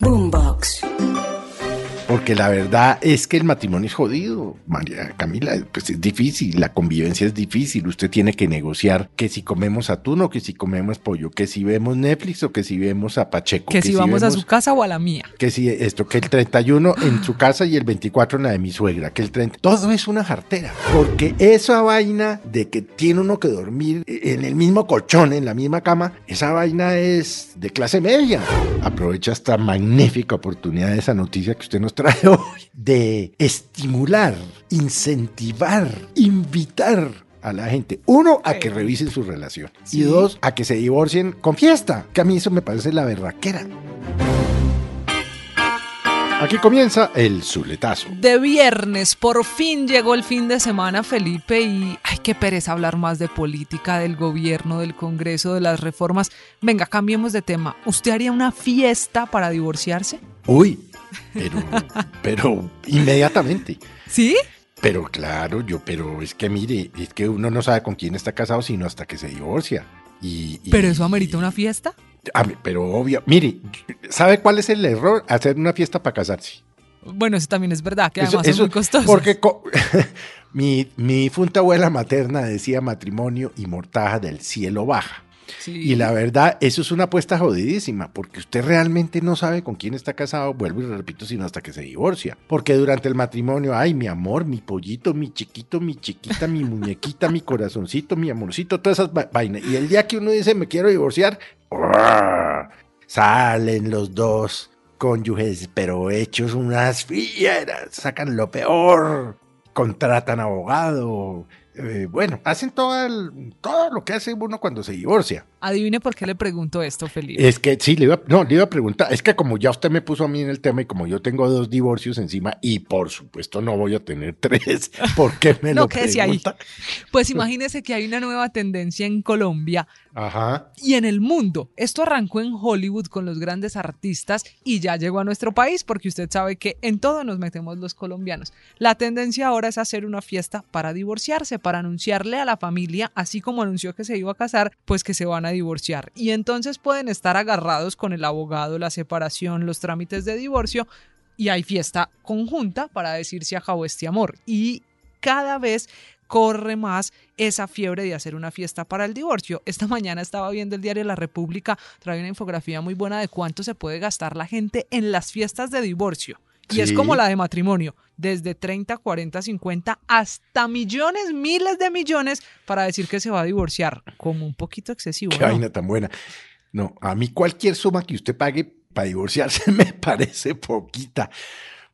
Boombox. Porque la verdad es que el matrimonio es jodido, María Camila, pues es difícil, la convivencia es difícil, usted tiene que negociar que si comemos atún o que si comemos pollo, que si vemos Netflix o que si vemos a Pacheco. Que, si vamos a su casa o a la mía. Que si esto, que el 31 en su casa y el 24 en la de mi suegra, que el 30, todo es una jartera, porque esa vaina de que tiene uno que dormir en el mismo colchón, en la misma cama, esa vaina es de clase media. Aprovecha esta magnífica oportunidad de esa noticia que usted nos trae hoy, de estimular, incentivar, invitar a la gente, uno, a que revisen su relación y dos, a que se divorcien con fiesta, que a mí eso me parece la berraquera. Aquí comienza el zuletazo. De viernes, por fin llegó el fin de semana, Felipe, y ay, qué pereza hablar más de política, del gobierno, del Congreso, de las reformas. Venga, cambiemos de tema. ¿Usted haría una fiesta para divorciarse? Uy, pero, pero inmediatamente. ¿Sí? Pero claro, yo, pero es que mire, es que uno no sabe con quién está casado sino hasta que se divorcia. Y, y- ¿Pero eso amerita una fiesta? a mí- pero obvio, mire, ¿sabe cuál es el error? Hacer una fiesta para casarse. Bueno, eso también es verdad, que además eso- son muy costosos. Porque co- mi, mi difunta abuela materna decía matrimonio y mortaja del cielo baja. Y la verdad, eso es una apuesta jodidísima, porque usted realmente no sabe con quién está casado, vuelvo y repito, sino hasta que se divorcia. Porque durante el matrimonio, ay, mi amor, mi pollito, mi chiquito, mi chiquita, mi muñequita, mi corazoncito, mi amorcito, todas esas va- vainas. Y el día que uno dice, me quiero divorciar, salen los dos cónyuges, pero hechos unas fieras, sacan lo peor, contratan abogado. Eh, bueno, hacen todo, el- todo lo que hace uno cuando se divorcia. Adivine por qué le pregunto esto, Felipe. Es que sí, le iba, no, le iba a preguntar, es que como ya usted me puso a mí en el tema y como yo tengo dos divorcios encima y por supuesto no voy a tener tres, ¿por qué me No, lo ahí. pregunta? Pues imagínese que hay una nueva tendencia en Colombia Ajá. y en el mundo. Esto arrancó en Hollywood con los grandes artistas y ya llegó a nuestro país porque usted sabe que en todo nos metemos los colombianos. La tendencia ahora es hacer una fiesta para divorciarse, para anunciarle a la familia, así como anunció que se iba a casar, pues que se van a divorciar. Y entonces pueden estar agarrados con el abogado, la separación, los trámites de divorcio y hay fiesta conjunta para decir se acabó este amor. Y cada vez corre más esa fiebre de hacer una fiesta para el divorcio. Esta mañana estaba viendo el diario La República, trae una infografía muy buena de cuánto se puede gastar la gente en las fiestas de divorcio. Y es como la de matrimonio, desde 30, 40, 50 hasta millones, miles de millones para decir que se va a divorciar. Como un poquito excesivo. Qué ¿no? vaina tan buena. No, a mí cualquier suma que usted pague para divorciarse me parece poquita.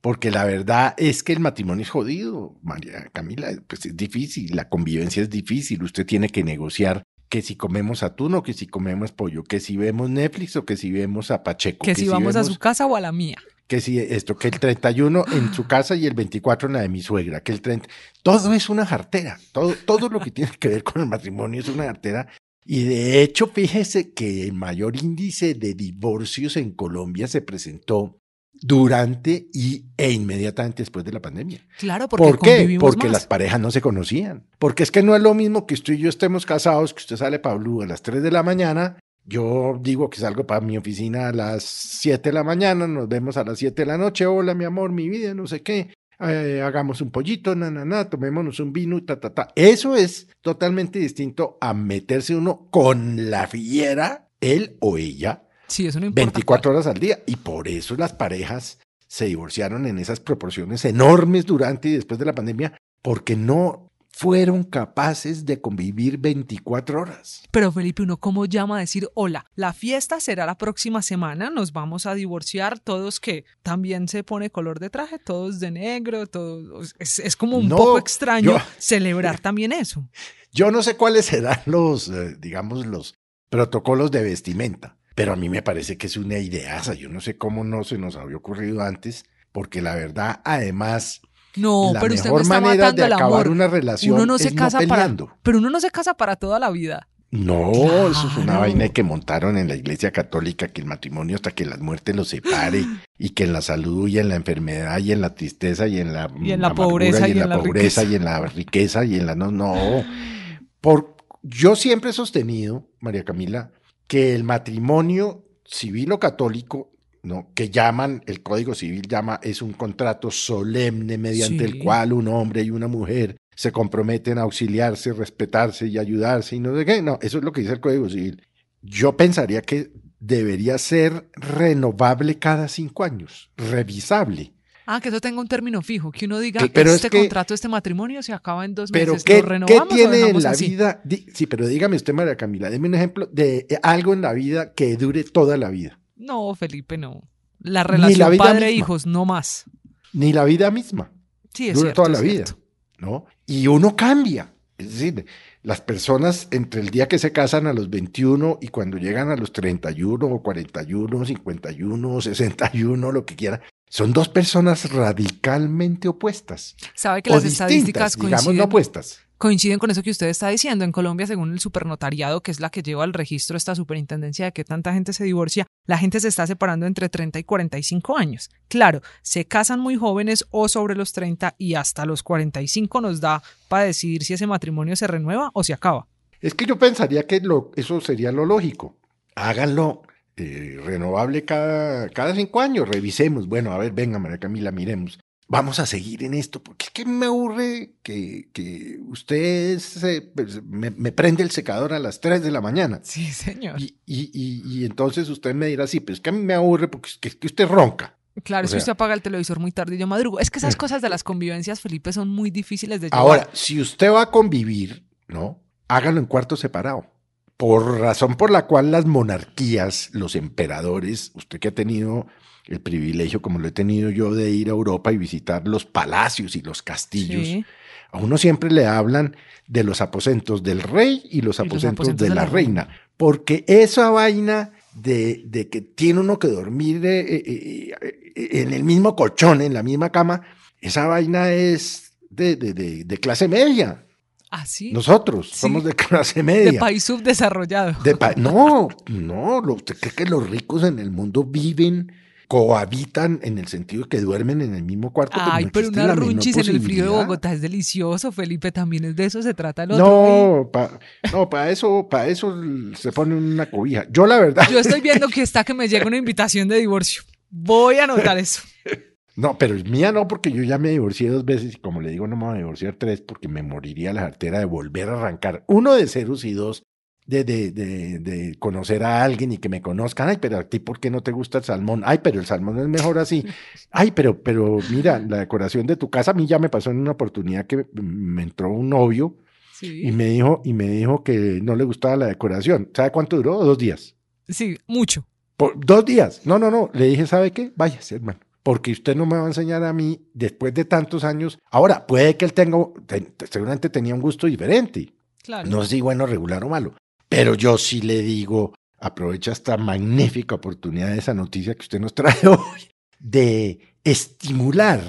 Porque la verdad es que el matrimonio es jodido, María Camila, pues es difícil, la convivencia es difícil, usted tiene que negociar que si comemos atún o que si comemos pollo, que si vemos Netflix o que si vemos a Pacheco. Que si vamos a su casa o a la mía. que si esto, que el 31 en su casa y el 24 en la de mi suegra, que el 30, todo es una jartera, todo, todo lo que tiene que ver con el matrimonio es una jartera. Y de hecho, fíjese que el mayor índice de divorcios en Colombia se presentó durante y, e inmediatamente después de la pandemia. Claro, porque ¿Por qué? Porque más. las parejas no se conocían. Porque es que no es lo mismo que usted y yo estemos casados, que usted sale para Blue a las 3 de la mañana. Yo digo que salgo para mi oficina a las 7 de la mañana, nos vemos a las 7 de la noche. Hola, mi amor, mi vida, no sé qué. Eh, hagamos un pollito, na, na, na, tomémonos un vino, ta, ta, ta. Eso es totalmente distinto a meterse uno con la fiera, él o ella, Sí, eso no importa. 24 horas al día. Y por eso las parejas se divorciaron en esas proporciones enormes durante y después de la pandemia, porque no fueron capaces de convivir 24 horas. Pero Felipe, uno cómo llama a decir, hola, la fiesta será la próxima semana, nos vamos a divorciar, todos que también se pone color de traje, todos de negro, todos, es, es como un No, poco extraño yo- celebrar también eso. Yo no sé cuáles serán los, eh, digamos, los protocolos de vestimenta, pero a mí me parece que es una ideaza. Yo no sé cómo no se nos había ocurrido antes, porque la verdad, además, No, la pero usted no está manera matando de el acabar amor. una relación uno no se es casa no para, pero uno no se casa para toda la vida. No, eso es una vaina que montaron en la iglesia católica, que el matrimonio hasta que la muerte los separe y que en la salud y en la enfermedad y en la tristeza y en la, Y en la amargura pobreza y y en en la la pobreza riqueza. y en la riqueza y en la no, no. Por, yo siempre he sostenido, María Camila, que el matrimonio civil o católico, ¿no? que llaman, el Código Civil llama, es un contrato solemne mediante Sí. el cual un hombre y una mujer se comprometen a auxiliarse, respetarse y ayudarse y no sé qué. No, eso es lo que dice el Código Civil. Yo pensaría que debería ser renovable cada cinco años, revisable. Ah, que eso tenga un término fijo, que uno diga, pero este es que- contrato, este matrimonio se acaba en dos Pero meses. ¿qué, ¿Lo qué renovamos o tiene en la así? vida? Di- sí, pero dígame usted, María Camila, deme un ejemplo de eh, algo en la vida que dure toda la vida. No, Felipe, no. La relación padre-hijos, no más. Ni la vida misma. Sí, es dura cierto. toda la vida, cierto. ¿no? Y uno cambia. Es decir, las personas entre el día que se casan a los 21 y cuando llegan a los 31 o 41, 51, 61, lo que quieran, son dos personas radicalmente opuestas. Sabe que o las distintas, estadísticas digamos, coinciden, no opuestas. coinciden con eso que usted está diciendo. En Colombia, según el supernotariado, que es la que lleva el registro esta superintendencia de que tanta gente se divorcia, la gente se está separando entre 30 y 45 años. Claro, se casan muy jóvenes o sobre los 30 y hasta los 45 nos da para decidir si ese matrimonio se renueva o se acaba. Es que yo pensaría que lo, eso sería lo lógico. Háganlo eh, renovable cada, cada cinco años, revisemos. Bueno, a ver, venga, María Camila, miremos. Vamos a seguir en esto, porque es que me aburre que, que usted se- pues, me, me prende el secador a las 3 de la mañana. Sí, señor. Y, y, y, y entonces usted me dirá, sí, pero es que a mí me aburre porque es que, es que usted ronca. Claro, O sea- que usted apaga el televisor muy tarde y yo madrugo. Es que esas cosas de las convivencias, Felipe, son muy difíciles de llevar. Ahora, si usted va a convivir, ¿no? Hágalo en cuarto separado. Por razón por la cual las monarquías, los emperadores, usted que ha tenido el privilegio, como lo he tenido yo, de ir a Europa y visitar los palacios y los castillos, Sí. a uno siempre le hablan de los aposentos del rey y los aposentos, aposentos de, la, reina. Porque esa vaina de, de que tiene uno que dormir eh, eh, eh, en el mismo colchón, en la misma cama, esa vaina es de, de- de- de clase media. Ah, sí. Nosotros Sí. somos de clase de media. país subdesarrollado. De pa- no, no, ¿usted cree que los ricos en el mundo viven, cohabitan en el sentido de que duermen en el mismo cuarto? Ay, no pero una runchis en el frío de. Bogotá es delicioso, Felipe. También es de eso se trata el otro. No, para no, pa eso, para eso se pone una cobija. Yo la verdad, Yo estoy viendo que está que me llega una invitación de divorcio. Voy a anotar eso. no, pero es mía no, porque yo ya me divorcié dos veces y como le digo, no me voy a divorciar tres porque me moriría la artera de volver a arrancar. Uno de ceros y dos de, de, de, de conocer a alguien y que me conozcan. Ay, pero a ti, ¿por qué no te gusta el salmón? Ay, pero el salmón es mejor así. Ay, pero, pero mira, la decoración de tu casa a mí ya me pasó en una oportunidad que me entró un novio Sí. y me dijo, y me dijo que no le gustaba la decoración. ¿Sabe cuánto duró? Dos días. Sí, mucho. Por dos días. No, no, no. Le dije, ¿sabe qué? Váyase, hermano. Porque usted no me va a enseñar a mí después de tantos años. Ahora, puede que él tenga, te- seguramente tenía un gusto diferente. Claro. No sé si bueno, regular o malo. Pero yo sí le digo, aprovecha esta magnífica oportunidad de esa noticia que usted nos trae hoy, de estimular,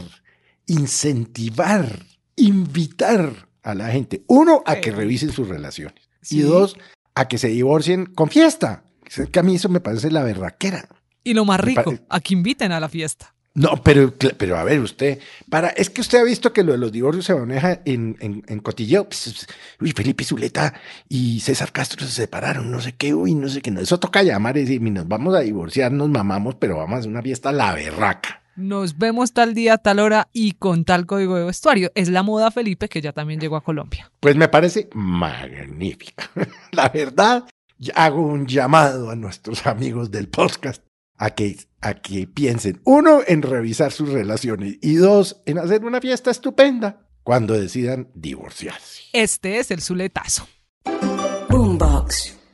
incentivar, invitar a la gente. Uno, a que revisen sus relaciones. Sí. Y dos, a que se divorcien con fiesta. Es que a mí eso me parece la berraquera. Y lo más rico, a que inviten a la fiesta. No, pero, pero a ver, usted, para, es que usted ha visto que lo de los divorcios se maneja en, en, en cotilleo. Pues, pues, uy, Felipe Zuleta y César Castro se separaron, no sé qué, uy, no sé qué. No. Eso toca llamar y decir, "Mi, nos vamos a divorciar, nos mamamos, pero vamos a hacer una fiesta a la berraca. Nos vemos tal día, tal hora y con tal código de vestuario. Es la moda Felipe que ya también llegó a Colombia. Pues me parece magnífica. la verdad, hago un llamado a nuestros amigos del podcast a que, a que piensen, uno, en revisar sus relaciones y dos, en hacer una fiesta estupenda cuando decidan divorciarse. Este es el Zuletazo. Boombox.